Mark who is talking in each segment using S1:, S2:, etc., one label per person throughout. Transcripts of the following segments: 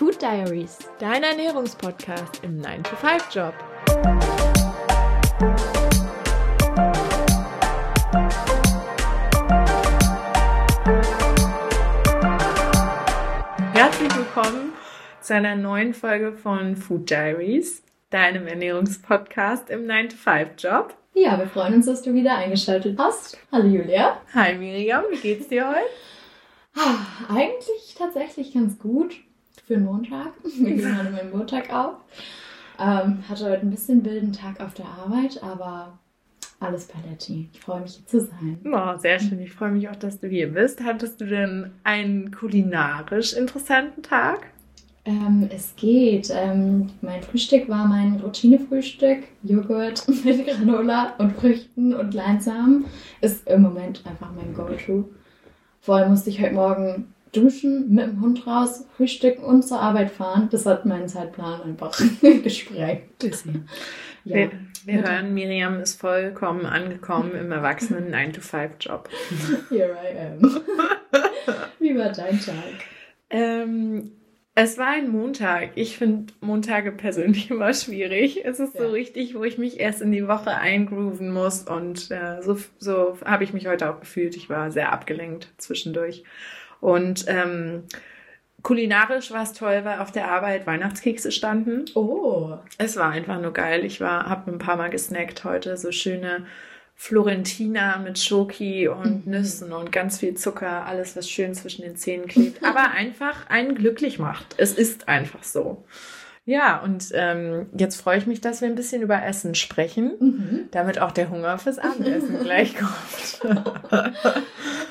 S1: Food Diaries,
S2: dein Ernährungspodcast im 9-to-5-Job. Herzlich willkommen zu einer neuen Folge von Food Diaries, deinem Ernährungspodcast im 9-to-5-Job.
S1: Ja, wir freuen uns, dass du wieder eingeschaltet hast. Hallo Julia.
S2: Hi Miriam, wie geht's dir heute?
S1: Ah, eigentlich tatsächlich ganz gut für einen Montag. Wir gehen heute meinen Montag auf. Ähm, hatte heute ein bisschen wilden Tag auf der Arbeit, aber alles paletti. Ich freue mich hier zu sein.
S2: Oh, sehr schön. Ich freue mich auch, dass du hier bist. Hattest du denn einen kulinarisch interessanten Tag?
S1: Ähm, es geht. Ähm, mein Frühstück war mein Routinefrühstück. Joghurt mit Granola und Früchten und Leinsamen ist im Moment einfach mein Go-To. Vor allem musste ich heute Morgen duschen, mit dem Hund raus, frühstücken und zur Arbeit fahren. Das hat meinen Zeitplan einfach gesprengt.
S2: Ja. Wir, wir hören, Miriam ist vollkommen angekommen im erwachsenen 9-to-5-Job.
S1: Here I am. Wie war dein Tag?
S2: Ähm, es war ein Montag. Ich finde Montage persönlich immer schwierig. Es ist ja. so richtig, wo ich mich erst in die Woche eingrooven muss. Und äh, so, so habe ich mich heute auch gefühlt. Ich war sehr abgelenkt zwischendurch. Und ähm, kulinarisch war es toll, weil auf der Arbeit Weihnachtskekse standen.
S1: Oh.
S2: Es war einfach nur geil. Ich war, habe ein paar Mal gesnackt heute. So schöne Florentina mit Schoki und mhm. Nüssen und ganz viel Zucker, alles, was schön zwischen den Zähnen klebt, aber einfach einen glücklich macht. Es ist einfach so. Ja, und ähm, jetzt freue ich mich, dass wir ein bisschen über Essen sprechen, mhm. damit auch der Hunger fürs Abendessen gleich kommt.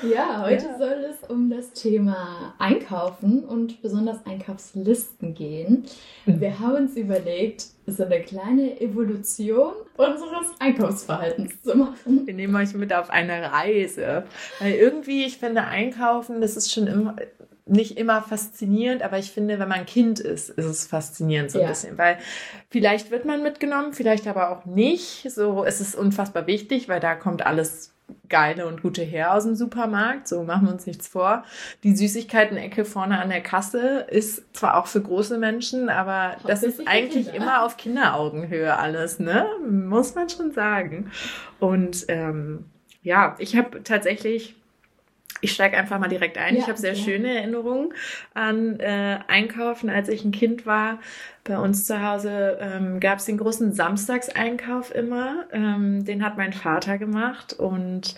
S1: ja, heute ja. soll es um das Thema Einkaufen und besonders Einkaufslisten gehen. Mhm. Wir haben uns überlegt, so eine kleine Evolution unseres Einkaufsverhaltens zu machen.
S2: Wir nehmen euch mit auf eine Reise. Weil irgendwie, ich finde, Einkaufen, das ist schon immer nicht immer faszinierend, aber ich finde, wenn man Kind ist, ist es faszinierend so ein ja. bisschen, weil vielleicht wird man mitgenommen, vielleicht aber auch nicht. So, es ist unfassbar wichtig, weil da kommt alles geile und gute her aus dem Supermarkt. So machen wir uns nichts vor. Die Süßigkeiten-Ecke vorne an der Kasse ist zwar auch für große Menschen, aber das ist eigentlich Kinder. immer auf Kinderaugenhöhe alles, ne? Muss man schon sagen. Und ähm, ja, ich habe tatsächlich ich steige einfach mal direkt ein. Ja, ich habe sehr ja. schöne Erinnerungen an äh, Einkaufen, als ich ein Kind war. Bei uns zu Hause ähm, gab es den großen Samstagseinkauf immer. Ähm, den hat mein Vater gemacht und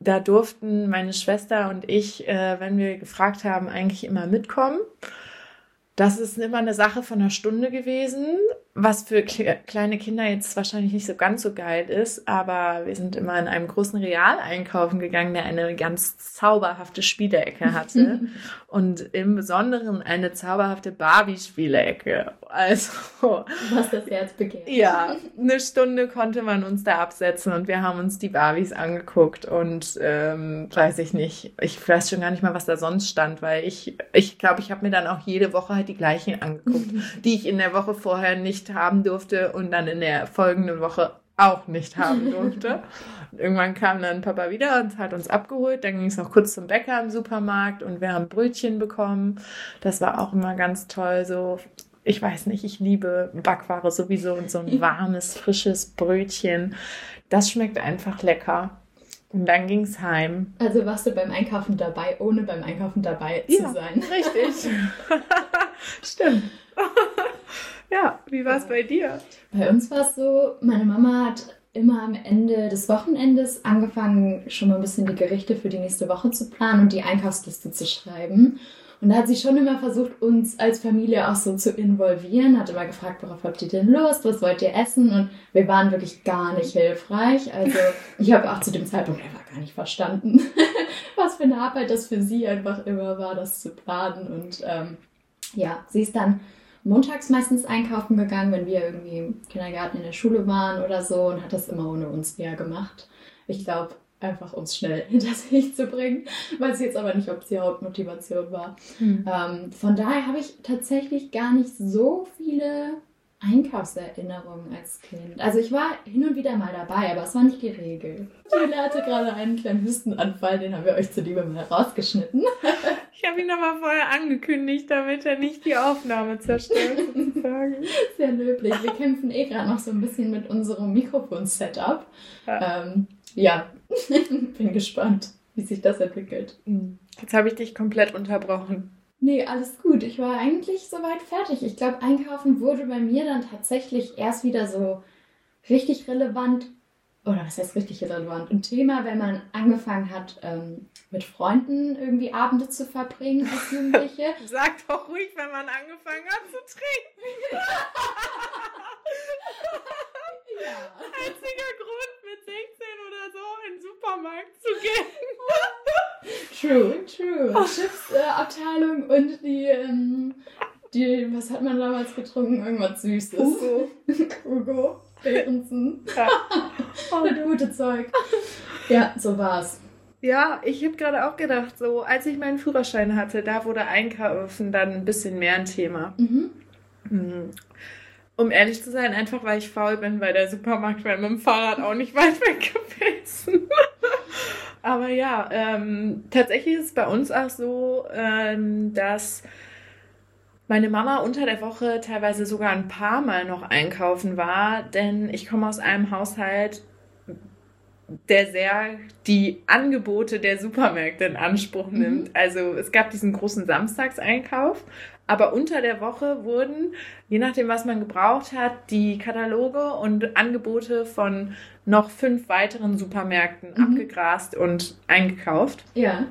S2: da durften meine Schwester und ich, äh, wenn wir gefragt haben, eigentlich immer mitkommen. Das ist immer eine Sache von einer Stunde gewesen, was für kleine Kinder jetzt wahrscheinlich nicht so ganz so geil ist, aber wir sind immer in einem großen Real einkaufen gegangen, der eine ganz zauberhafte Spielecke hatte und im Besonderen eine zauberhafte Barbie-Spielecke. Also
S1: was das Herz begehrt.
S2: Ja, eine Stunde konnte man uns da absetzen und wir haben uns die Barbies angeguckt und ähm, weiß ich nicht, ich weiß schon gar nicht mal, was da sonst stand, weil ich ich glaube, ich habe mir dann auch jede Woche halt die gleichen angeguckt, die ich in der Woche vorher nicht nicht haben durfte und dann in der folgenden Woche auch nicht haben durfte. Und irgendwann kam dann Papa wieder und hat uns abgeholt. Dann ging es noch kurz zum Bäcker im Supermarkt und wir haben Brötchen bekommen. Das war auch immer ganz toll. So, ich weiß nicht, ich liebe Backware sowieso und so ein warmes, frisches Brötchen. Das schmeckt einfach lecker. Und dann ging es heim.
S1: Also warst du beim Einkaufen dabei, ohne beim Einkaufen dabei ja, zu sein.
S2: Richtig. Stimmt. Ja, wie war es bei dir?
S1: Bei uns war es so, meine Mama hat immer am Ende des Wochenendes angefangen, schon mal ein bisschen die Gerichte für die nächste Woche zu planen und die Einkaufsliste zu schreiben. Und da hat sie schon immer versucht, uns als Familie auch so zu involvieren, hat immer gefragt, worauf habt ihr denn Lust, was wollt ihr essen? Und wir waren wirklich gar nicht hilfreich. Also ich habe auch zu dem Zeitpunkt einfach gar nicht verstanden, was für eine Arbeit das für sie einfach immer war, das zu planen. Und ähm, ja, sie ist dann montags meistens einkaufen gegangen, wenn wir irgendwie im Kindergarten in der Schule waren oder so und hat das immer ohne uns eher gemacht. Ich glaube, einfach uns schnell hinter sich zu bringen, weil es jetzt aber nicht ob sie Hauptmotivation war. Hm. Ähm, von daher habe ich tatsächlich gar nicht so viele Einkaufserinnerungen als Kind. Also ich war hin und wieder mal dabei, aber es war nicht die Regel. Julia hatte gerade einen kleinen Hustenanfall, den haben wir euch zuliebe mal rausgeschnitten.
S2: Ich habe ihn aber vorher angekündigt, damit er nicht die Aufnahme zerstört, sozusagen.
S1: Sehr löblich. Wir kämpfen eh gerade noch so ein bisschen mit unserem Mikrofon-Setup. Ja. Ähm, ja, bin gespannt, wie sich das entwickelt.
S2: Hm. Jetzt habe ich dich komplett unterbrochen.
S1: Nee, alles gut. Ich war eigentlich soweit fertig. Ich glaube, Einkaufen wurde bei mir dann tatsächlich erst wieder so richtig relevant. Oder was heißt richtig relevant? Ein Thema, wenn man angefangen hat, ähm, mit Freunden irgendwie Abende zu verbringen als Jugendliche.
S2: Sag doch ruhig, wenn man angefangen hat zu trinken. ja. Einziger Grund, mit 16 oder so in den Supermarkt zu
S1: gehen. true, true. Chipsabteilung äh, und die, ähm, die, was hat man damals getrunken? Irgendwas Süßes. Hugo. Hugo. Behrensen. Ja. Oh. das gute Zeug. Ja, so war's.
S2: Ja, ich habe gerade auch gedacht, so als ich meinen Führerschein hatte, da wurde Einkaufen dann ein bisschen mehr ein Thema. Mhm. mhm. Um ehrlich zu sein, einfach weil ich faul bin, weil der Supermarkt wäre mit dem Fahrrad auch nicht weit weg gewesen. Aber ja, ähm, tatsächlich ist es bei uns auch so, ähm, dass meine Mama unter der Woche teilweise sogar ein paar Mal noch einkaufen war, denn ich komme aus einem Haushalt, der sehr die Angebote der Supermärkte in Anspruch mhm. nimmt. Mhm. Also es gab diesen großen Samstagseinkauf, aber unter der Woche wurden, je nachdem, was man gebraucht hat, die Kataloge und Angebote von noch fünf weiteren Supermärkten mhm. abgegrast und eingekauft. Ja.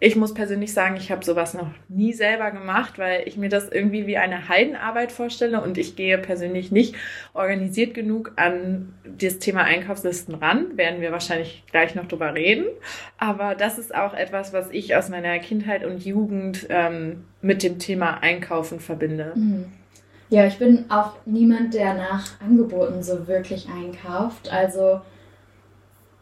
S2: Ich muss persönlich sagen, ich habe sowas noch nie selber gemacht, weil ich mir das irgendwie wie eine Heidenarbeit vorstelle und ich gehe persönlich nicht organisiert genug an das Thema Einkaufslisten ran. Werden wir wahrscheinlich gleich noch drüber reden. Aber das ist auch etwas, was ich aus meiner Kindheit und Jugend ähm, mit dem Thema Einkaufen verbinde. Mhm.
S1: Ja, ich bin auch niemand, der nach Angeboten so wirklich einkauft. Also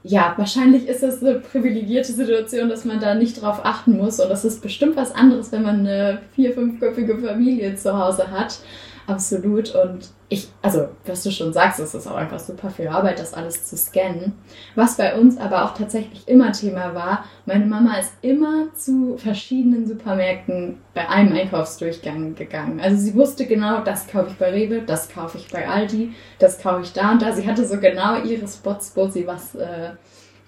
S1: ja, wahrscheinlich ist es eine privilegierte Situation, dass man da nicht drauf achten muss. Und das ist bestimmt was anderes, wenn man eine vier-, fünfköpfige Familie zu Hause hat. Absolut. Und ich, also, was du schon sagst, es ist auch einfach super viel Arbeit, das alles zu scannen. Was bei uns aber auch tatsächlich immer Thema war, meine Mama ist immer zu verschiedenen Supermärkten bei einem Einkaufsdurchgang gegangen. Also sie wusste genau, das kaufe ich bei Rewe, das kaufe ich bei Aldi, das kaufe ich da und da. Sie hatte so genau ihre Spots, wo sie was, äh,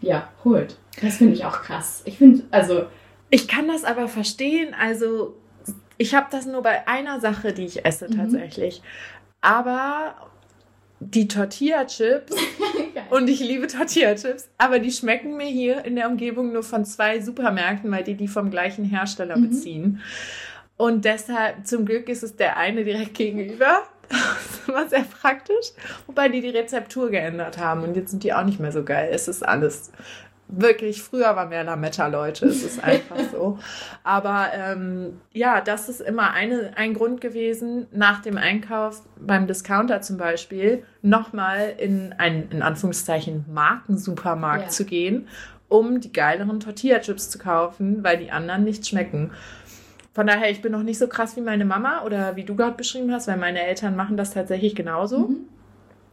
S1: ja, holt. Das finde ich auch krass. Ich finde, also...
S2: Ich kann das aber verstehen, also ich habe das nur bei einer Sache, die ich esse mhm. Aber die Tortilla-Chips, und ich liebe Tortilla-Chips, aber die schmecken mir hier in der Umgebung nur von zwei Supermärkten, weil die die vom gleichen Hersteller mhm. beziehen. Und deshalb, zum Glück ist es der eine direkt gegenüber. Das immer sehr praktisch. Wobei die die Rezeptur geändert haben und jetzt sind die auch nicht mehr so geil. Es ist alles wirklich, früher war mehr Lametta, Leute, es ist einfach so. Aber ähm, ja, das ist immer eine, ein Grund gewesen, nach dem Einkauf beim Discounter zum Beispiel nochmal in einen, in Anführungszeichen, Markensupermarkt ja. zu gehen, um die geileren Tortilla-Chips zu kaufen, weil die anderen nicht schmecken. Von daher, ich bin noch nicht so krass wie meine Mama oder wie du gerade beschrieben hast, weil meine Eltern machen das tatsächlich genauso. Mhm.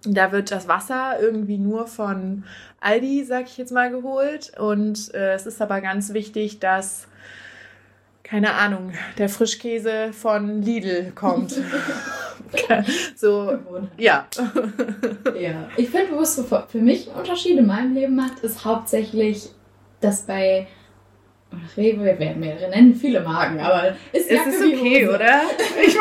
S2: Da wird das Wasser irgendwie nur von Aldi, sag ich jetzt mal, geholt. Und äh, es ist aber ganz wichtig, dass, keine Ahnung, der Frischkäse von Lidl kommt. so, ja.
S1: ja. Ich finde, was für mich Unterschiede in meinem Leben macht, ist hauptsächlich, dass bei Rewe, wir werden mehrere nennen, viele Marken, aber ist, ist es okay, oder? Ich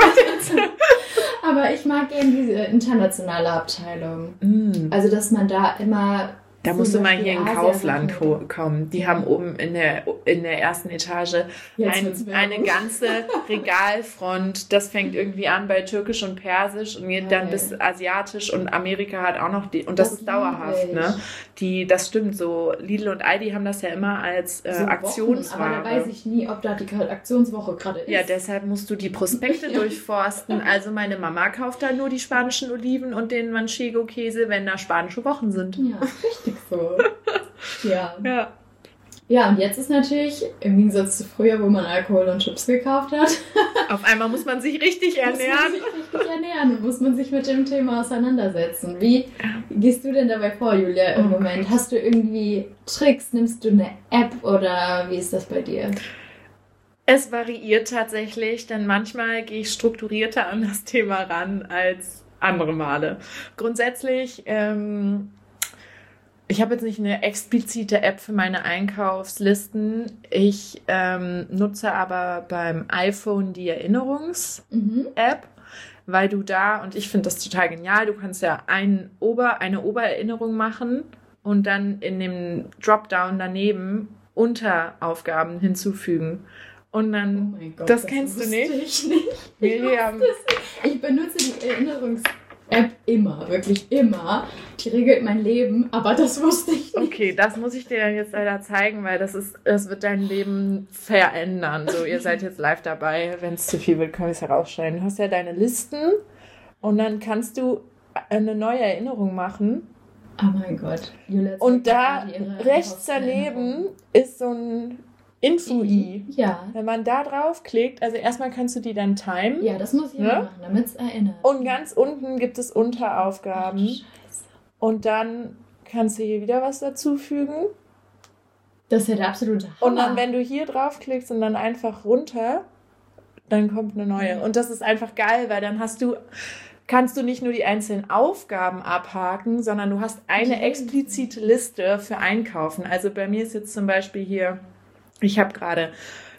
S1: aber ich mag gerne diese internationale Abteilung. Mm. Also, dass man da immer
S2: da musst du mal hier in Kaufland kommen. Die haben oben in der, in der ersten Etage ein, eine ganze Regalfront. Das fängt irgendwie an bei Türkisch und Persisch und geht dann bis Asiatisch und Amerika hat auch noch die. Und das, das ist dauerhaft, ne? Die, das stimmt so. Lidl und Aldi haben das ja immer als äh, so Aktionsware.
S1: aber da weiß ich nie, ob da die Aktionswoche gerade ist.
S2: Ja, deshalb musst du die Prospekte durchforsten. Also meine Mama kauft da nur die spanischen Oliven und den Manchego-Käse, wenn da spanische Wochen sind.
S1: Ja, richtig so. Ja. Ja. Ja, und jetzt ist natürlich, im Gegensatz zu früher, wo man Alkohol und Chips gekauft hat.
S2: Auf einmal muss man sich richtig ernähren. muss man
S1: sich richtig ernähren, muss man sich mit dem Thema auseinandersetzen. Wie gehst du denn dabei vor, Julia, im oh Moment? Hast du irgendwie Tricks? Nimmst du eine App oder wie ist das bei dir?
S2: Es variiert tatsächlich, denn manchmal gehe ich strukturierter an das Thema ran als andere Male. Grundsätzlich, ähm, ich habe jetzt nicht eine explizite App für meine Einkaufslisten. Ich ähm, nutze aber beim iPhone die Erinnerungs-App. Mhm weil du da, und ich finde das total genial, du kannst ja ein Ober, eine Obererinnerung machen und dann in dem Dropdown daneben Unteraufgaben hinzufügen. Und dann, oh Gott, das, das kennst du nicht?
S1: Ich, nicht. Ich, ich benutze die Erinnerungs-App immer, wirklich immer. Die regelt mein Leben, aber das wusste ich
S2: nicht. Okay, das muss ich dir dann jetzt leider zeigen, weil das ist, das wird dein Leben verändern. So, ihr seid jetzt live dabei. Wenn es zu viel wird, können wir es herausschneiden. Du hast ja deine Listen und dann kannst du eine neue Erinnerung machen.
S1: Oh mein Gott.
S2: Und da rechts daneben ist so ein Info-I. Ja. Wenn man da draufklickt, also erstmal kannst du die dann timen.
S1: Ja, das muss ich ne? machen, damit es erinnert.
S2: Und ganz unten gibt es Unteraufgaben. Ach, und dann kannst du hier wieder was dazufügen.
S1: Das ist ja der absolute Hammer.
S2: Und dann, wenn du hier draufklickst und dann einfach runter, dann kommt eine neue. Und das ist einfach geil, weil dann hast du kannst du nicht nur die einzelnen Aufgaben abhaken, sondern du hast eine explizite Liste für Einkaufen. Also bei mir ist jetzt zum Beispiel hier ich habe gerade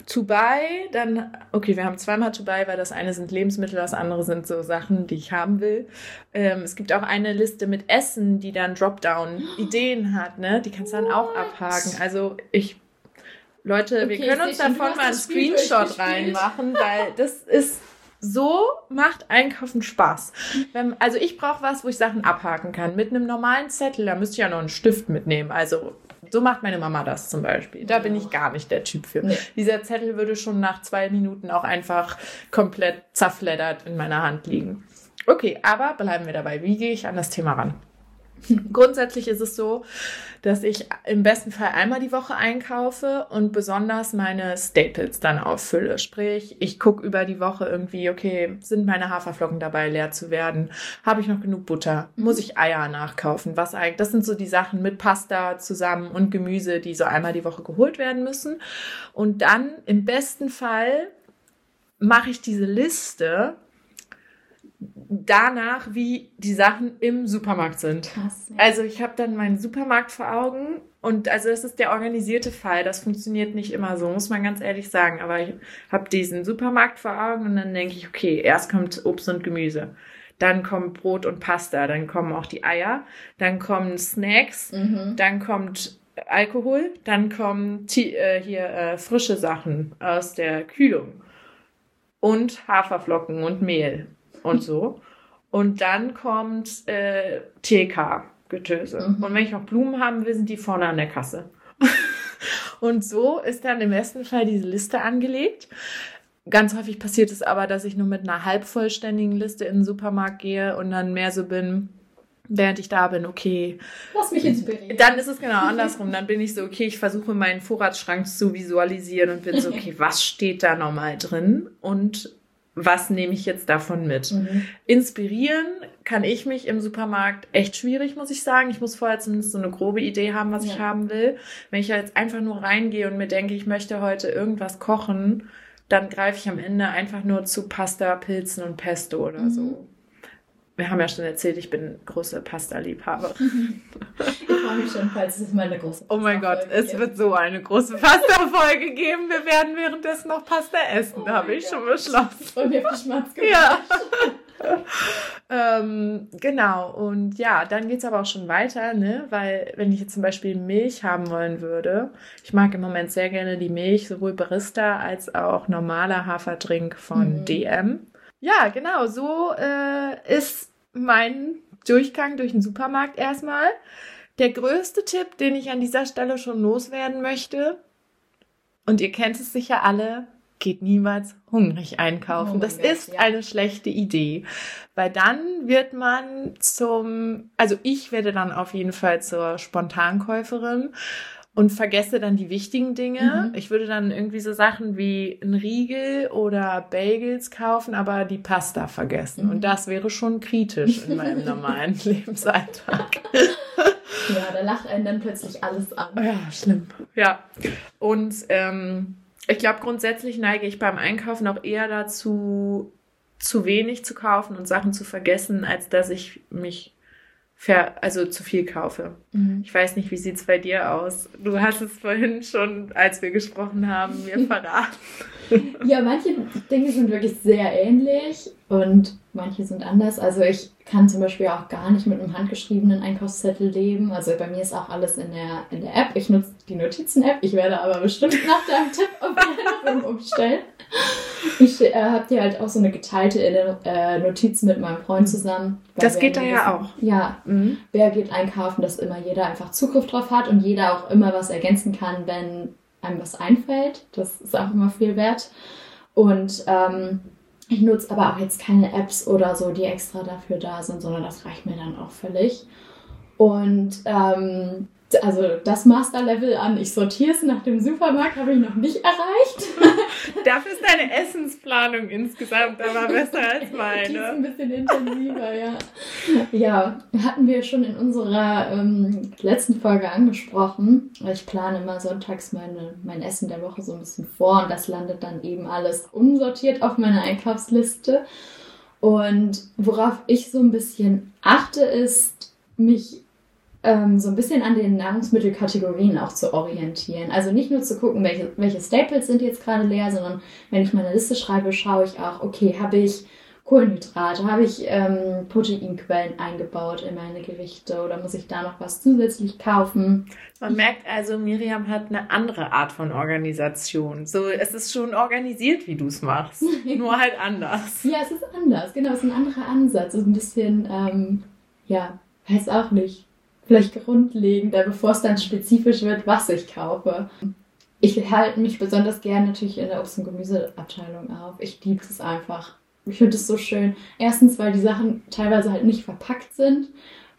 S2: to buy, dann, okay, wir haben zweimal to buy, weil das eine sind Lebensmittel, das andere sind so Sachen, die ich haben will. Ähm, es gibt auch eine Liste mit Essen, die dann Dropdown-Ideen hat, ne? Die kannst du dann auch abhaken. Also ich, Leute, okay, wir können uns davon mal einen Screenshot reinmachen, weil das ist so macht Einkaufen Spaß. Wenn, also ich brauche was, wo ich Sachen abhaken kann. Mit einem normalen Zettel, da müsste ich ja noch einen Stift mitnehmen. Also so macht meine Mama das zum Beispiel. Da bin ich gar nicht der Typ für. Nee. Dieser Zettel würde schon nach zwei Minuten auch einfach komplett zerfleddert in meiner Hand liegen. Okay, aber bleiben wir dabei. Wie gehe ich an das Thema ran? Grundsätzlich ist es so, dass ich im besten Fall einmal die Woche einkaufe und besonders meine Staples dann auffülle. Sprich, ich gucke über die Woche irgendwie, okay, sind meine Haferflocken dabei, leer zu werden? Habe ich noch genug Butter? Muss ich Eier nachkaufen? Was eigentlich? Das sind so die Sachen mit Pasta zusammen und Gemüse, die so einmal die Woche geholt werden müssen. Und dann im besten Fall mache ich diese Liste danach, wie die Sachen im Supermarkt sind. Krass. Ja. Also ich habe dann meinen Supermarkt vor Augen und also das ist der organisierte Fall. Das funktioniert nicht immer so, muss man ganz ehrlich sagen. Aber ich habe diesen Supermarkt vor Augen und dann denke ich, okay, erst kommt Obst und Gemüse. Dann kommt Brot und Pasta, dann kommen auch die Eier, dann kommen Snacks, mhm. dann kommt Alkohol, dann kommen äh, hier äh, frische Sachen aus der Kühlung und Haferflocken und Mehl und so. Und dann kommt äh, TK-Getöse. Mhm. Und wenn ich noch Blumen haben will, sind die vorne an der Kasse. und so ist dann im besten Fall diese Liste angelegt. Ganz häufig passiert es aber, dass ich nur mit einer halbvollständigen Liste in den Supermarkt gehe und dann mehr so bin, während ich da bin, okay.
S1: Lass mich inspirieren.
S2: Dann ist es genau andersrum. Dann bin ich so, okay, ich versuche meinen Vorratsschrank zu visualisieren und bin so, okay, was steht da nochmal drin? Und was nehme ich jetzt davon mit? Mhm. Inspirieren kann ich mich im Supermarkt echt schwierig, muss ich sagen. Ich muss vorher zumindest so eine grobe Idee haben, was ja. ich haben will. Wenn ich jetzt einfach nur reingehe und mir denke, ich möchte heute irgendwas kochen, dann greife ich am Ende einfach nur zu Pasta, Pilzen und Pesto oder mhm. so wir haben ja schon erzählt, ich bin große Pasta-Liebhaberin.
S1: ich freue mich schon, falls es mal eine große
S2: Pasta Oh mein Gott, es gibt. wird so eine große Pasta-Folge geben. Wir werden währenddessen noch Pasta essen, oh habe ich God. schon beschlossen.
S1: Und mir Schmatz
S2: Ja. ähm, genau, und ja, dann geht es aber auch schon weiter, ne? Weil, wenn ich jetzt zum Beispiel Milch haben wollen würde, ich mag im Moment sehr gerne die Milch, sowohl Barista als auch normaler Haferdrink von mhm. DM. Ja, genau, so äh, ist mein Durchgang durch den Supermarkt erstmal. Der größte Tipp, den ich an dieser Stelle schon loswerden möchte, und ihr kennt es sicher alle, geht niemals hungrig einkaufen. Oh das Gott, ist ja. eine schlechte Idee, weil dann wird man zum, also ich werde dann auf jeden Fall zur Spontankäuferin und vergesse dann die wichtigen Dinge. Mhm. Ich würde dann irgendwie so Sachen wie ein Riegel oder Bagels kaufen, aber die Pasta vergessen. Mhm. Und das wäre schon kritisch in meinem normalen Lebensalltag.
S1: Ja, da lacht einen dann plötzlich alles an.
S2: Ja, schlimm. Ja. Und ähm, ich glaube, grundsätzlich neige ich beim Einkaufen auch eher dazu, zu wenig zu kaufen und Sachen zu vergessen, als dass ich mich also zu viel kaufe. Mhm. Ich weiß nicht, wie sieht es bei dir aus? Du hast es vorhin schon, als wir gesprochen haben, mir verraten.
S1: ja, manche Dinge sind wirklich sehr ähnlich und manche sind anders. Also ich kann zum Beispiel auch gar nicht mit einem handgeschriebenen Einkaufszettel leben. Also bei mir ist auch alles in der, in der App. Ich nutze die Notizen-App. Ich werde aber bestimmt nach deinem Tipp auf Erinnerung umstellen. Ich äh, habe dir halt auch so eine geteilte äh, Notiz mit meinem Freund zusammen.
S2: Das geht da ja auch.
S1: Ja, mhm. wer geht einkaufen, dass immer jeder einfach Zugriff drauf hat und jeder auch immer was ergänzen kann, wenn einem was einfällt. Das ist auch immer viel wert. Und ähm, ich nutze aber auch jetzt keine Apps oder so, die extra dafür da sind, sondern das reicht mir dann auch völlig. Und ähm, also das Master-Level an, ich sortiere es nach dem Supermarkt, habe ich noch nicht erreicht.
S2: Dafür ist deine Essensplanung insgesamt aber besser als meine. Die ist
S1: ein bisschen intensiver, ja. Ja, hatten wir schon in unserer ähm, letzten Folge angesprochen. Ich plane immer sonntags meine, mein Essen der Woche so ein bisschen vor und das landet dann eben alles unsortiert auf meiner Einkaufsliste. Und worauf ich so ein bisschen achte, ist, mich ähm, so ein bisschen an den Nahrungsmittelkategorien auch zu orientieren. Also nicht nur zu gucken, welche, welche Staples sind jetzt gerade leer, sondern wenn ich meine Liste schreibe, schaue ich auch, okay, habe ich Kohlenhydrate, habe ich ähm, Proteinquellen eingebaut in meine Gerichte oder muss ich da noch was zusätzlich kaufen?
S2: Man merkt also, Miriam hat eine andere Art von Organisation. So, es ist schon organisiert, wie du es machst, nur halt anders.
S1: Ja, es ist anders, genau, es ist ein anderer Ansatz, es ist ein bisschen, ähm, ja, weiß auch nicht, vielleicht grundlegender, bevor es dann spezifisch wird, was ich kaufe. Ich halte mich besonders gern natürlich in der Obst- und Gemüseabteilung auf. Ich liebe es einfach. Ich finde es so schön. Erstens, weil die Sachen teilweise halt nicht verpackt sind.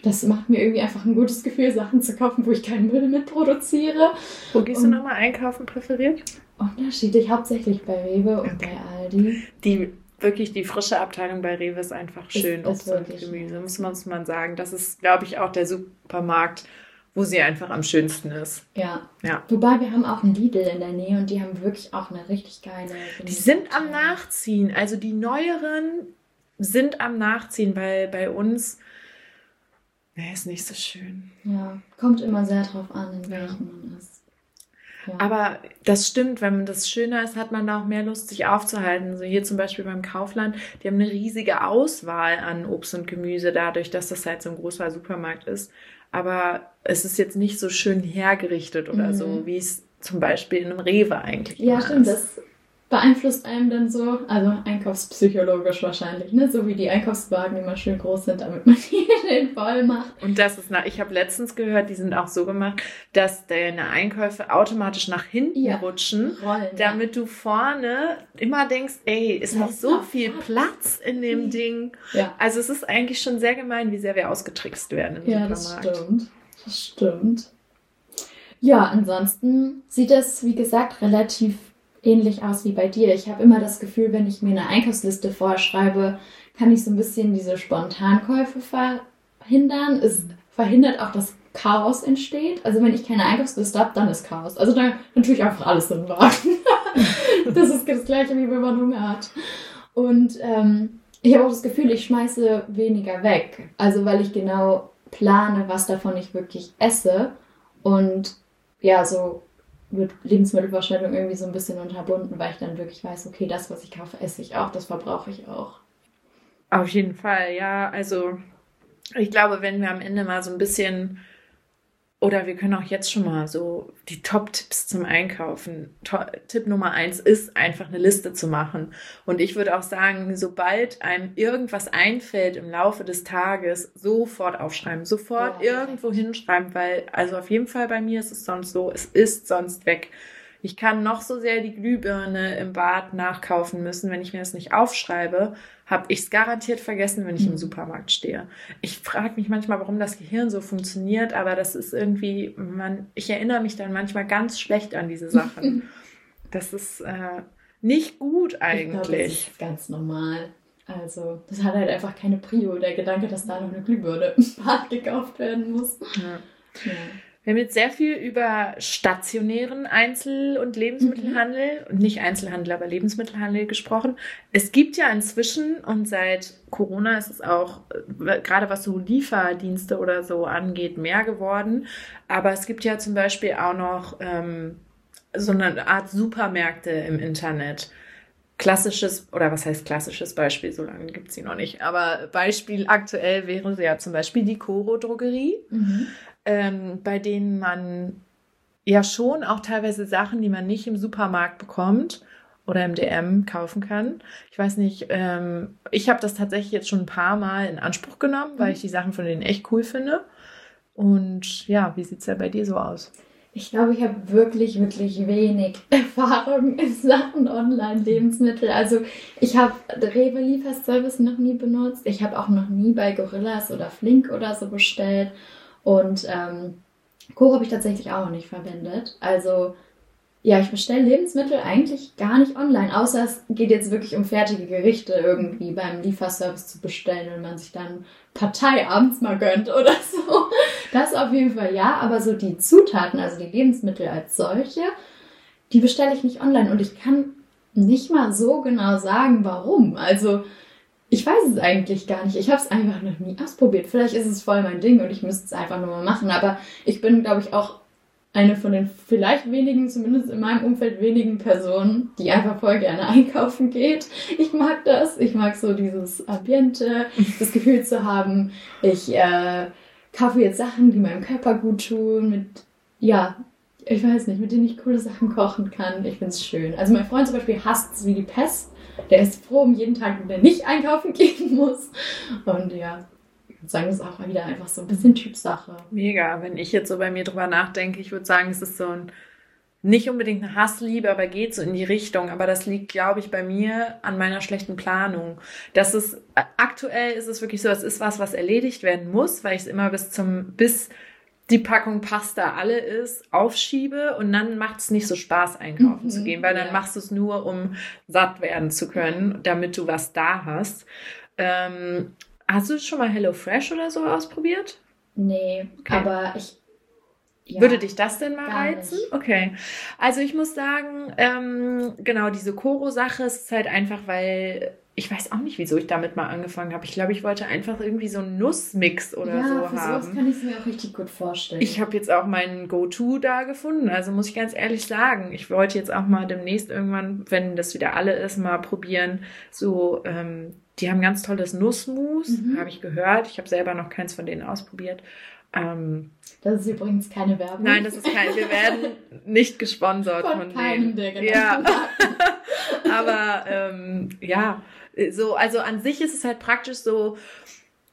S1: Das macht mir irgendwie einfach ein gutes Gefühl, Sachen zu kaufen, wo ich keinen Müll mitproduziere.
S2: Wo gehst und du nochmal einkaufen präferiert?
S1: Unterschiedlich, hauptsächlich bei Rewe und okay. bei Aldi.
S2: Die wirklich die frische Abteilung bei Rewe ist einfach schön, ist, Obst und Gemüse, muss man, muss man sagen. Das ist, glaube ich, auch der Supermarkt, wo sie einfach am schönsten ist.
S1: Ja. ja. Wobei wir haben auch einen Lidl in der Nähe und die haben wirklich auch eine richtig geile.
S2: Die sind am Nachziehen. Also die neueren sind am Nachziehen, weil bei uns wäre es nicht so schön.
S1: Ja, kommt immer sehr drauf an, in welchem ja. man ist.
S2: Aber das stimmt, wenn man das schöner ist, hat man da auch mehr Lust, sich aufzuhalten. So hier zum Beispiel beim Kaufland, die haben eine riesige Auswahl an Obst und Gemüse, dadurch, dass das halt so ein großer Supermarkt ist. Aber es ist jetzt nicht so schön hergerichtet oder mhm. so, wie es zum Beispiel in einem Rewe eigentlich
S1: ja, stimmt, ist. Das beeinflusst einem dann so, also einkaufspsychologisch wahrscheinlich, ne? So wie die Einkaufswagen immer schön groß sind, damit man die schön voll macht.
S2: Und das ist, nach, ich habe letztens gehört, die sind auch so gemacht, dass deine Einkäufe automatisch nach hinten ja. rutschen, Rollen, damit ja. du vorne immer denkst, ey, ist noch so viel Platz in dem Ding. Ja. Also es ist eigentlich schon sehr gemein, wie sehr wir ausgetrickst werden im ja,
S1: Supermarkt. Das stimmt. Das stimmt. Ja, ansonsten sieht es, wie gesagt, relativ ähnlich aus wie bei dir. Ich habe immer das Gefühl, wenn ich mir eine Einkaufsliste vorschreibe, kann ich so ein bisschen diese Spontankäufe verhindern. Es verhindert auch, dass Chaos entsteht. Also wenn ich keine Einkaufsliste habe, dann ist Chaos. Also dann, dann tue ich einfach alles in den Wagen. das ist das gleiche, wie wenn man Hunger hat. Und ähm, ich habe auch das Gefühl, ich schmeiße weniger weg. Also weil ich genau plane, was davon ich wirklich esse. Und ja, so wird Lebensmittelverschwendung irgendwie so ein bisschen unterbunden, weil ich dann wirklich weiß, okay, das, was ich kaufe, esse ich auch, das verbrauche ich auch.
S2: Auf jeden Fall, ja. Also ich glaube, wenn wir am Ende mal so ein bisschen oder wir können auch jetzt schon mal so die Top-Tipps zum Einkaufen. Tipp Nummer eins ist einfach eine Liste zu machen. Und ich würde auch sagen, sobald einem irgendwas einfällt im Laufe des Tages, sofort aufschreiben, sofort ja. irgendwo hinschreiben, weil, also auf jeden Fall bei mir ist es sonst so, es ist sonst weg. Ich kann noch so sehr die Glühbirne im Bad nachkaufen müssen, wenn ich mir das nicht aufschreibe, habe ich es garantiert vergessen, wenn ich im mhm. Supermarkt stehe. Ich frage mich manchmal, warum das Gehirn so funktioniert, aber das ist irgendwie, man, ich erinnere mich dann manchmal ganz schlecht an diese Sachen. das ist äh, nicht gut eigentlich. Ich glaub, das
S1: ist ganz normal. Also, das hat halt einfach keine Prio, der Gedanke, dass da noch eine Glühbirne im Bad gekauft werden muss.
S2: Ja. ja. Wir haben jetzt sehr viel über stationären Einzel- und Lebensmittelhandel mhm. und nicht Einzelhandel, aber Lebensmittelhandel gesprochen. Es gibt ja inzwischen und seit Corona ist es auch, äh, gerade was so Lieferdienste oder so angeht, mehr geworden. Aber es gibt ja zum Beispiel auch noch ähm, so eine Art Supermärkte im Internet klassisches, oder was heißt klassisches Beispiel, so lange gibt es sie noch nicht, aber Beispiel aktuell wäre ja zum Beispiel die Coro Drogerie. Mhm ähm, bei denen man ja schon auch teilweise Sachen, die man nicht im Supermarkt bekommt oder im DM kaufen kann. Ich weiß nicht, ähm, ich habe das tatsächlich jetzt schon ein paar Mal in Anspruch genommen, weil mhm. ich die Sachen von denen echt cool finde. Und ja, wie sieht es ja bei dir so aus?
S1: Ich glaube, ich habe wirklich, wirklich wenig Erfahrung in Sachen Online-Lebensmittel. Also ich habe Rewe Lieferservice noch nie benutzt. Ich habe auch noch nie bei Gorillas oder Flink oder so bestellt. Und ähm, Koro habe ich tatsächlich auch noch nicht verwendet. Also ja, ich bestelle Lebensmittel eigentlich gar nicht online, außer es geht jetzt wirklich um fertige Gerichte irgendwie beim Lieferservice zu bestellen, wenn man sich dann Partei abends mal gönnt oder so. Das auf jeden Fall ja, aber so die Zutaten, also die Lebensmittel als solche, die bestelle ich nicht online und ich kann nicht mal so genau sagen, warum. Also ich weiß es eigentlich gar nicht. Ich habe es einfach noch nie ausprobiert. Vielleicht ist es voll mein Ding und ich müsste es einfach nur mal machen. Aber ich bin, glaube ich, auch eine von den vielleicht wenigen, zumindest in meinem Umfeld wenigen Personen, die einfach voll gerne einkaufen geht. Ich mag das. Ich mag so dieses Ambiente, das Gefühl zu haben, ich äh, kaufe jetzt Sachen, die meinem Körper gut tun, mit, ja, ich weiß nicht, mit denen ich coole Sachen kochen kann. Ich finde es schön. Also mein Freund zum Beispiel hasst es wie die Pest der ist froh um jeden Tag, wenn er nicht einkaufen gehen muss. Und ja, ich würde sagen, das ist auch mal wieder einfach so ein bisschen Typsache.
S2: Mega. Wenn ich jetzt so bei mir drüber nachdenke, ich würde sagen, es ist so ein nicht unbedingt eine Hassliebe, aber geht so in die Richtung. Aber das liegt, glaube ich, bei mir an meiner schlechten Planung. Das ist, äh, aktuell ist es wirklich so, es ist was, was erledigt werden muss, weil ich es immer bis zum, bis die Packung Pasta alle ist, aufschiebe und dann macht es nicht so Spaß, einkaufen mhm, zu gehen, weil dann ja. machst du es nur, um satt werden zu können, damit du was da hast. Ähm, hast du schon mal HelloFresh oder so ausprobiert?
S1: Nee, okay. aber ich.
S2: Ja, Würde dich das denn mal reizen? Nicht. Okay. Also ich muss sagen, ähm, genau, diese Koro-Sache ist halt einfach, weil ich weiß auch nicht, wieso ich damit mal angefangen habe. Ich glaube, ich wollte einfach irgendwie so einen Nussmix oder ja, so haben.
S1: Sowas kann ich mir auch richtig gut vorstellen.
S2: Ich habe jetzt auch meinen Go-To da gefunden. Also muss ich ganz ehrlich sagen, ich wollte jetzt auch mal demnächst irgendwann, wenn das wieder alle ist, mal probieren. So, ähm, die haben ganz tolles Nussmus, mhm. habe ich gehört. Ich habe selber noch keins von denen ausprobiert. Ähm,
S1: das ist übrigens keine Werbung.
S2: Nein, das ist kein. Wir werden nicht gesponsert von, von keinem denen. der Ja. Aber ähm, ja, so, also an sich ist es halt praktisch so,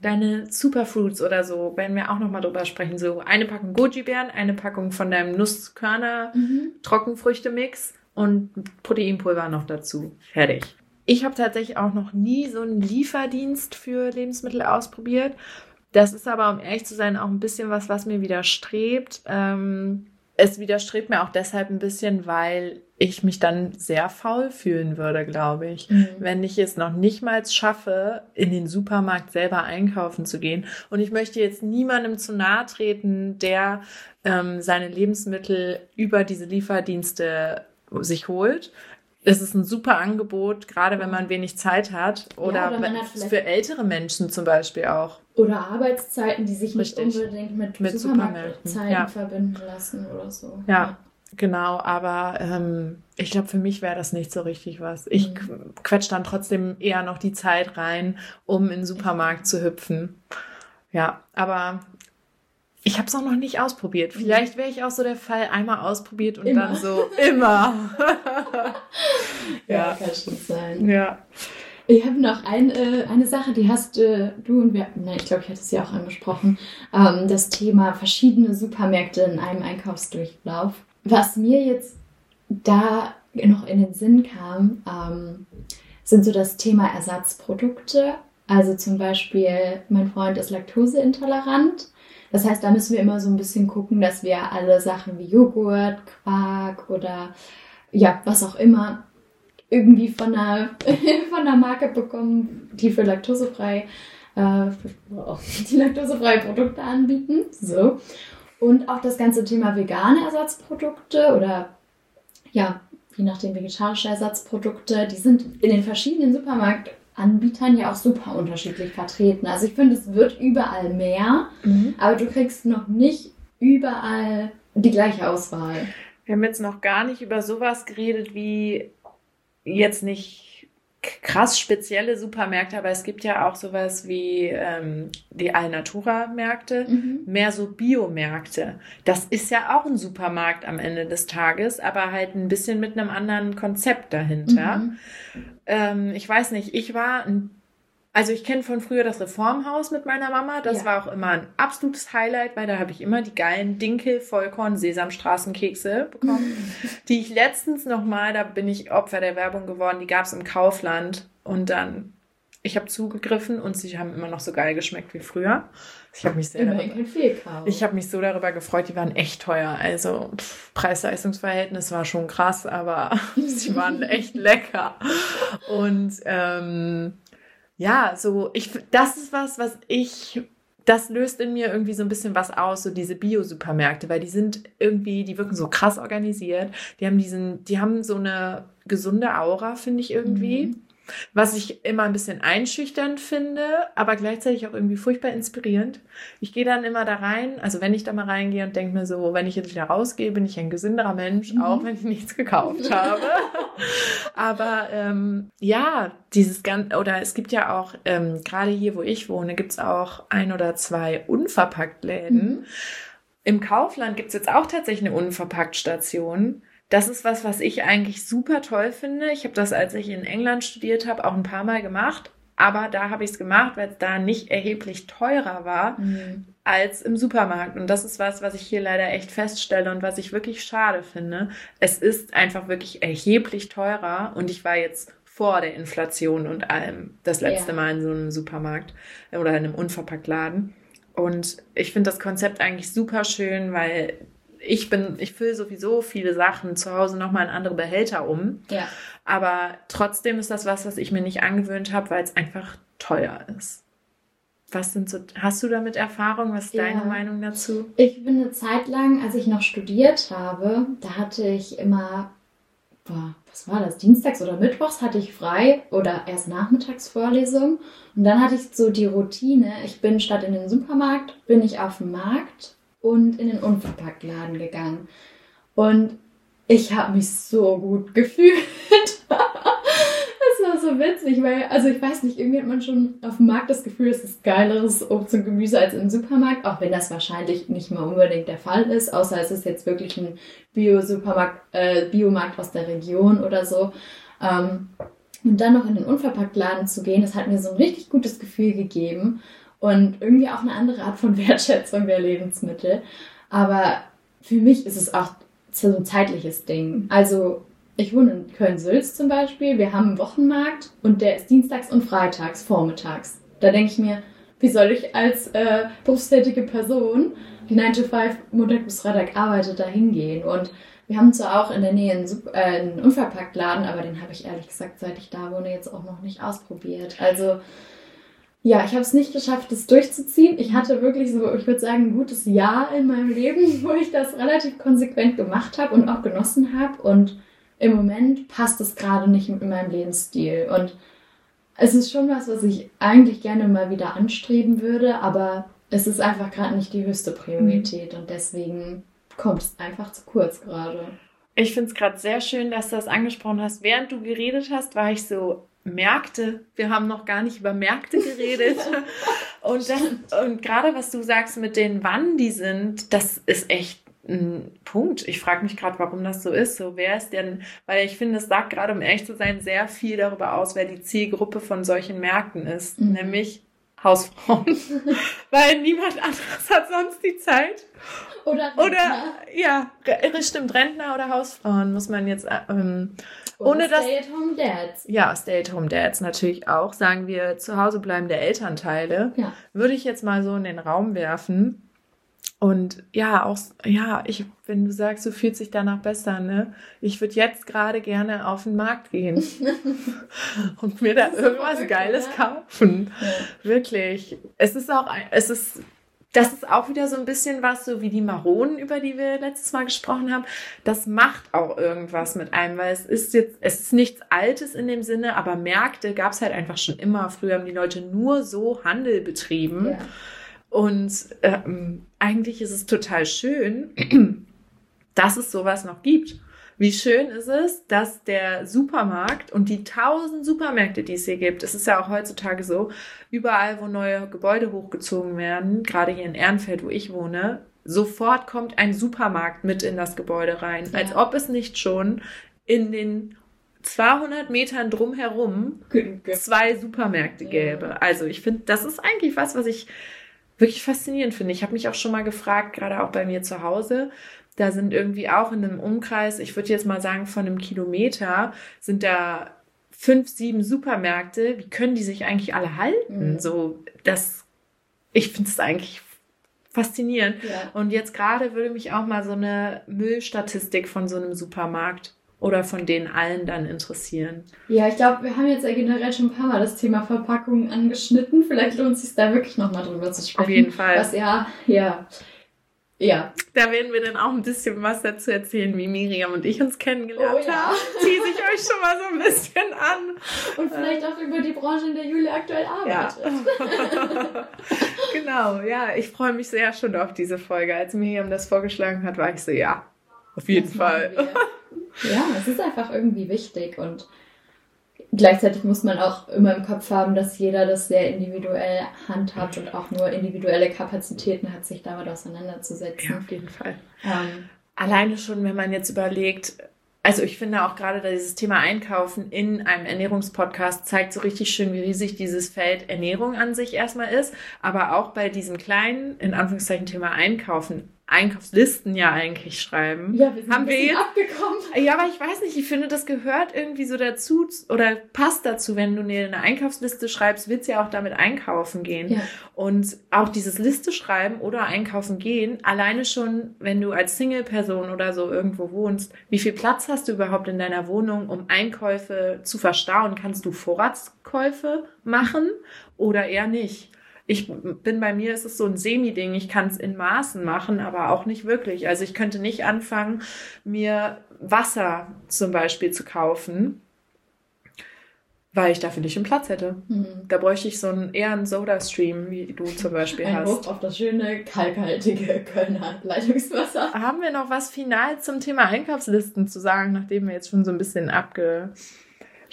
S2: deine Superfruits oder so, werden wir auch nochmal drüber sprechen. So eine Packung Goji-Beeren, eine Packung von deinem Nusskörner mhm. Trockenfrüchte-Mix und Proteinpulver noch dazu. Fertig. Ich habe tatsächlich auch noch nie so einen Lieferdienst für Lebensmittel ausprobiert. Das ist aber, um ehrlich zu sein, auch ein bisschen was, was mir widerstrebt. Ähm, es widerstrebt mir auch deshalb ein bisschen, weil ich mich dann sehr faul fühlen würde, glaube ich. Mhm. Wenn ich es noch nicht mal schaffe, in den Supermarkt selber einkaufen zu gehen. Und ich möchte jetzt niemandem zu nahe treten, der ähm, seine Lebensmittel über diese Lieferdienste sich holt. Es ist ein super Angebot, gerade wenn man wenig Zeit hat oder, ja, oder für ältere Menschen zum Beispiel auch.
S1: Oder Arbeitszeiten, die sich Richtig. nicht unbedingt mit, mit Supermarktzeiten ja. verbinden lassen oder so.
S2: Ja, ja. Genau. Aber ähm, ich glaube, für mich wäre das nicht so richtig was. Ich mhm. quetsch dann trotzdem eher noch die Zeit rein, um in den Supermarkt zu hüpfen. Ja, aber ich habe es auch noch nicht ausprobiert. Mhm. Vielleicht wäre ich auch so der Fall, einmal ausprobiert und immer. dann so immer.
S1: ja, ja, kann schon sein. Ja. Ich habe noch ein, äh, eine Sache, die hast äh, du und wir, nein, ich glaube, ich hatte es ja auch angesprochen, ähm, das Thema verschiedene Supermärkte in einem Einkaufsdurchlauf. Was mir jetzt da noch in den Sinn kam, ähm, sind so das Thema Ersatzprodukte. Also zum Beispiel, mein Freund ist laktoseintolerant. Das heißt, da müssen wir immer so ein bisschen gucken, dass wir alle Sachen wie Joghurt, Quark oder ja, was auch immer irgendwie von einer, von einer Marke bekommen, die für laktosefrei, äh, für, oh, die laktosefreie Produkte anbieten. So. Und auch das ganze Thema vegane Ersatzprodukte oder ja, je nachdem vegetarische Ersatzprodukte, die sind in den verschiedenen Supermarktanbietern ja auch super unterschiedlich vertreten. Also ich finde, es wird überall mehr, mhm. aber du kriegst noch nicht überall die gleiche Auswahl.
S2: Wir haben jetzt noch gar nicht über sowas geredet wie jetzt nicht krass spezielle Supermärkte, aber es gibt ja auch sowas wie ähm, die Alnatura-Märkte, mhm. mehr so Biomärkte. Das ist ja auch ein Supermarkt am Ende des Tages, aber halt ein bisschen mit einem anderen Konzept dahinter. Mhm. Ähm, ich weiß nicht, ich war ein also ich kenne von früher das Reformhaus mit meiner Mama. Das ja. war auch immer ein absolutes Highlight, weil da habe ich immer die geilen Dinkel, Vollkorn, Sesamstraßenkekse bekommen, die ich letztens nochmal, da bin ich Opfer der Werbung geworden, die gab es im Kaufland. Und dann, ich habe zugegriffen und sie haben immer noch so geil geschmeckt wie früher. Ich habe mich sehr darüber, ich habe mich so darüber gefreut, die waren echt teuer. Also Preis-Leistungs-Verhältnis war schon krass, aber sie waren echt lecker. Und ähm, ja, so, ich, das ist was, was ich, das löst in mir irgendwie so ein bisschen was aus, so diese Bio-Supermärkte, weil die sind irgendwie, die wirken so krass organisiert. Die haben diesen, die haben so eine gesunde Aura, finde ich irgendwie. Mhm. Was ich immer ein bisschen einschüchternd finde, aber gleichzeitig auch irgendwie furchtbar inspirierend. Ich gehe dann immer da rein, also wenn ich da mal reingehe und denke mir so, wenn ich jetzt wieder rausgehe, bin ich ein gesünderer Mensch, mhm. auch wenn ich nichts gekauft habe. aber ähm, ja, dieses ganze, oder es gibt ja auch, ähm, gerade hier, wo ich wohne, gibt's auch ein oder zwei Unverpacktläden. Mhm. Im Kaufland gibt's jetzt auch tatsächlich eine Unverpackt-Station das ist was, was ich eigentlich super toll finde. Ich habe das, als ich in England studiert habe, auch ein paar Mal gemacht. Aber da habe ich es gemacht, weil es da nicht erheblich teurer war mhm. als im Supermarkt. Und das ist was, was ich hier leider echt feststelle und was ich wirklich schade finde. Es ist einfach wirklich erheblich teurer. Und ich war jetzt vor der Inflation und allem das letzte ja. Mal in so einem Supermarkt oder in einem Unverpacktladen. Und ich finde das Konzept eigentlich super schön, weil ich bin, ich fülle sowieso viele Sachen zu Hause nochmal in andere Behälter um. Ja. Aber trotzdem ist das was, was ich mir nicht angewöhnt habe, weil es einfach teuer ist. Was sind so, hast du damit Erfahrung? Was ist ja. deine Meinung dazu?
S1: Ich bin eine Zeit lang, als ich noch studiert habe, da hatte ich immer, boah, was war das? Dienstags oder Mittwochs hatte ich frei oder erst Nachmittagsvorlesung. Und dann hatte ich so die Routine, ich bin statt in den Supermarkt, bin ich auf dem Markt und in den Unverpacktladen gegangen. Und ich habe mich so gut gefühlt. das war so witzig, weil, also ich weiß nicht, irgendwie hat man schon auf dem Markt das Gefühl, es ist geileres Obst und Gemüse als im Supermarkt, auch wenn das wahrscheinlich nicht mal unbedingt der Fall ist, außer es ist jetzt wirklich ein Bio-Supermarkt, äh, Biomarkt aus der Region oder so. Ähm, und dann noch in den Unverpacktladen zu gehen, das hat mir so ein richtig gutes Gefühl gegeben und irgendwie auch eine andere Art von Wertschätzung der Lebensmittel. Aber für mich ist es auch so ein zeitliches Ding. Also ich wohne in Köln-Sülz zum Beispiel. Wir haben einen Wochenmarkt und der ist dienstags und freitags, vormittags. Da denke ich mir, wie soll ich als äh, berufstätige Person, die 9 to 5 Montag bis Freitag arbeitet, da hingehen? Und wir haben zwar auch in der Nähe einen, äh, einen Unverpacktladen, aber den habe ich ehrlich gesagt, seit ich da wohne, jetzt auch noch nicht ausprobiert. Also ja, ich habe es nicht geschafft, das durchzuziehen. Ich hatte wirklich so, ich würde sagen, ein gutes Jahr in meinem Leben, wo ich das relativ konsequent gemacht habe und auch genossen habe. Und im Moment passt es gerade nicht mit meinem Lebensstil. Und es ist schon was, was ich eigentlich gerne mal wieder anstreben würde, aber es ist einfach gerade nicht die höchste Priorität. Mhm. Und deswegen kommt es einfach zu kurz gerade.
S2: Ich finde es gerade sehr schön, dass du das angesprochen hast. Während du geredet hast, war ich so, Märkte. Wir haben noch gar nicht über Märkte geredet. und, das, und gerade was du sagst mit den wann die sind, das ist echt ein Punkt. Ich frage mich gerade, warum das so ist. So, wer ist denn, weil ich finde, es sagt gerade, um ehrlich zu sein, sehr viel darüber aus, wer die Zielgruppe von solchen Märkten ist. Mhm. Nämlich Hausfrauen. weil niemand anderes hat sonst die Zeit. Oder Rentner. Oder, ja, stimmt, Rentner oder Hausfrauen muss man jetzt ähm, ohne dass. Stay-at-home Dads. Ja, Stay-at-home Dads natürlich auch. Sagen wir zu Hause bleibende Elternteile. Ja. Würde ich jetzt mal so in den Raum werfen. Und ja, auch, ja, ich, wenn du sagst, du fühlst dich danach besser, ne? Ich würde jetzt gerade gerne auf den Markt gehen und mir da irgendwas Geiles kaufen. Ja. Wirklich. Es ist auch, es ist das ist auch wieder so ein bisschen was, so wie die Maronen, über die wir letztes Mal gesprochen haben. Das macht auch irgendwas mit einem, weil es ist jetzt, es ist nichts Altes in dem Sinne, aber Märkte gab es halt einfach schon immer. Früher haben die Leute nur so Handel betrieben. Ja. Und ähm, eigentlich ist es total schön, dass es sowas noch gibt. Wie schön ist es, dass der Supermarkt und die tausend Supermärkte, die es hier gibt, es ist ja auch heutzutage so, überall, wo neue Gebäude hochgezogen werden, gerade hier in Ehrenfeld, wo ich wohne, sofort kommt ein Supermarkt mit in das Gebäude rein, ja. als ob es nicht schon in den 200 Metern drumherum zwei Supermärkte gäbe. Also ich finde, das ist eigentlich was, was ich wirklich faszinierend finde. Ich habe mich auch schon mal gefragt, gerade auch bei mir zu Hause, da sind irgendwie auch in einem Umkreis, ich würde jetzt mal sagen, von einem Kilometer sind da fünf, sieben Supermärkte. Wie können die sich eigentlich alle halten? Mhm. So, das, ich finde es eigentlich faszinierend. Ja. Und jetzt gerade würde mich auch mal so eine Müllstatistik von so einem Supermarkt oder von denen allen dann interessieren.
S1: Ja, ich glaube, wir haben jetzt ja generell schon ein paar Mal das Thema Verpackungen angeschnitten. Vielleicht lohnt es sich da wirklich nochmal drüber zu sprechen. Auf jeden Fall. Was ja, ja. Ja.
S2: Da werden wir dann auch ein bisschen was dazu erzählen, wie Miriam und ich uns kennengelernt oh, ja. haben. Ziehe ich euch schon mal so ein bisschen an.
S1: Und vielleicht auch über die Branche, in der Julia aktuell arbeitet.
S2: Ja. genau, ja. Ich freue mich sehr schon auf diese Folge. Als Miriam das vorgeschlagen hat, war ich so, ja, auf jeden das Fall.
S1: ja, es ist einfach irgendwie wichtig und gleichzeitig muss man auch immer im Kopf haben, dass jeder das sehr individuell handhabt und auch nur individuelle Kapazitäten hat, sich damit auseinanderzusetzen.
S2: Ja, auf jeden Fall. Ähm, Alleine schon, wenn man jetzt überlegt, also ich finde auch gerade dieses Thema Einkaufen in einem Ernährungspodcast zeigt so richtig schön, wie riesig dieses Feld Ernährung an sich erstmal ist, aber auch bei diesem kleinen, in Anführungszeichen, Thema Einkaufen Einkaufslisten ja eigentlich schreiben. Ja, wir sind haben wir jetzt abgekommen. Ja, aber ich weiß nicht, ich finde, das gehört irgendwie so dazu oder passt dazu, wenn du eine Einkaufsliste schreibst, willst du ja auch damit einkaufen gehen. Ja. Und auch dieses Liste schreiben oder einkaufen gehen, alleine schon, wenn du als Single-Person oder so irgendwo wohnst, wie viel Platz hast du überhaupt in deiner Wohnung, um Einkäufe zu verstauen? Kannst du Vorratskäufe machen oder eher nicht? Ich bin bei mir, ist es so ein Semi-Ding. Ich kann es in Maßen machen, aber auch nicht wirklich. Also ich könnte nicht anfangen, mir Wasser zum Beispiel zu kaufen, weil ich dafür nicht den Platz hätte. Mhm. Da bräuchte ich so einen eher einen Soda-Stream, wie du zum Beispiel
S1: Ein hast. Hoch auf das schöne, kalkhaltige Kölner Leitungswasser.
S2: Haben wir noch was final zum Thema Einkaufslisten zu sagen, nachdem wir jetzt schon so ein bisschen abge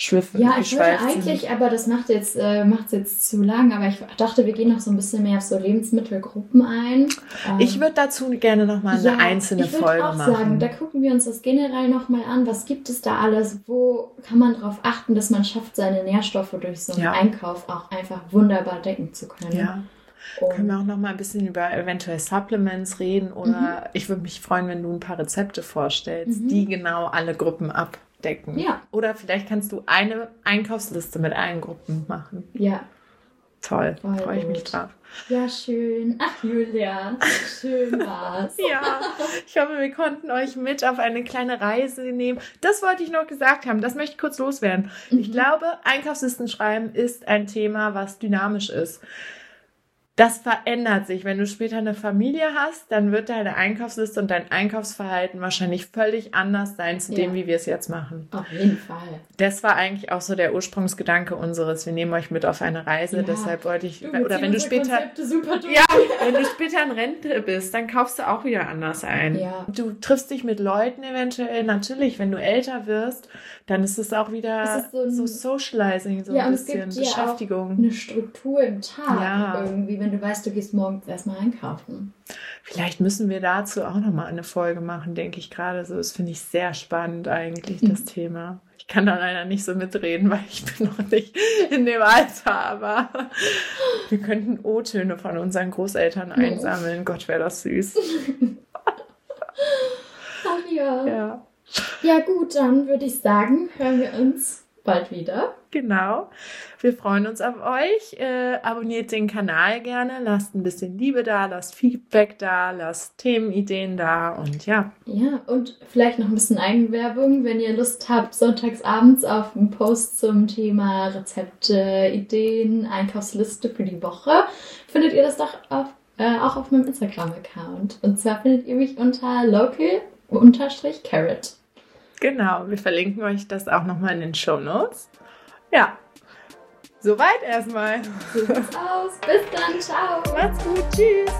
S1: schwiffen. Ja, ich wollte eigentlich, aber das macht jetzt, äh, macht jetzt zu lang, aber ich dachte, wir gehen noch so ein bisschen mehr auf so Lebensmittelgruppen ein.
S2: Ähm, ich würde dazu gerne nochmal eine ja, einzelne ich Folge auch machen. Sagen,
S1: da gucken wir uns das generell nochmal an. Was gibt es da alles? Wo kann man darauf achten, dass man schafft, seine Nährstoffe durch so einen ja. Einkauf auch einfach wunderbar decken zu können?
S2: Ja. Und Können wir auch noch mal ein bisschen über eventuell Supplements reden oder mhm. ich würde mich freuen, wenn du ein paar Rezepte vorstellst, mhm. die genau alle Gruppen ab abdecken. Ja. Oder vielleicht kannst du eine Einkaufsliste mit allen Gruppen machen. Ja. Toll, freue ich mich drauf.
S1: Ja, schön. Ach, Julia, schön war's.
S2: ja, ich hoffe, wir konnten euch mit auf eine kleine Reise nehmen. Das wollte ich noch gesagt haben, das möchte ich kurz loswerden. Mhm. Ich glaube, Einkaufslisten schreiben ist ein Thema, was dynamisch ist das verändert sich. Wenn du später eine Familie hast, dann wird deine Einkaufsliste und dein Einkaufsverhalten wahrscheinlich völlig anders sein zu dem, wie wir es jetzt machen.
S1: Auf jeden Fall.
S2: Das war eigentlich auch so der Ursprungsgedanke unseres. Wir nehmen euch mit auf eine Reise. Ja. Deshalb wollte ich, oder wenn du später, ja, wenn du später in Rente bist, dann kaufst du auch wieder anders ein. Ja. Du triffst dich mit Leuten eventuell. Natürlich, wenn du älter wirst, dann ist es auch wieder so, ein, so, Socializing, so ein bisschen Beschäftigung.
S1: eine Struktur im Tag irgendwie, wenn du weißt, du gehst morgens erstmal einkaufen.
S2: Vielleicht müssen wir dazu auch nochmal eine Folge machen, denke ich gerade so. Das finde ich sehr spannend eigentlich, das mhm. Thema. Ich kann da leider nicht so mitreden, weil ich bin noch nicht in dem Alter, aber wir könnten O-Töne von unseren Großeltern einsammeln. Gott, wäre das süß.
S1: Ach ja. Ja. Ja gut, dann würde ich sagen, hören wir uns bald wieder.
S2: Genau. Wir freuen uns auf euch. Äh, abonniert den Kanal gerne, lasst ein bisschen Liebe da, lasst Feedback da, lasst Themenideen da und ja.
S1: Ja, und vielleicht noch ein bisschen Eigenwerbung, wenn ihr Lust habt, sonntags abends auf einen Post zum Thema Rezepte, Ideen, Einkaufsliste für die Woche, findet ihr das doch auf äh, auch auf meinem Instagram-Account. Und zwar findet ihr mich unter local-carrot.
S2: Genau, wir verlinken euch das auch nochmal in den Show Notes. Ja, soweit erstmal.
S1: So sieht's aus. Bis dann, ciao.
S2: Macht's gut, tschüss.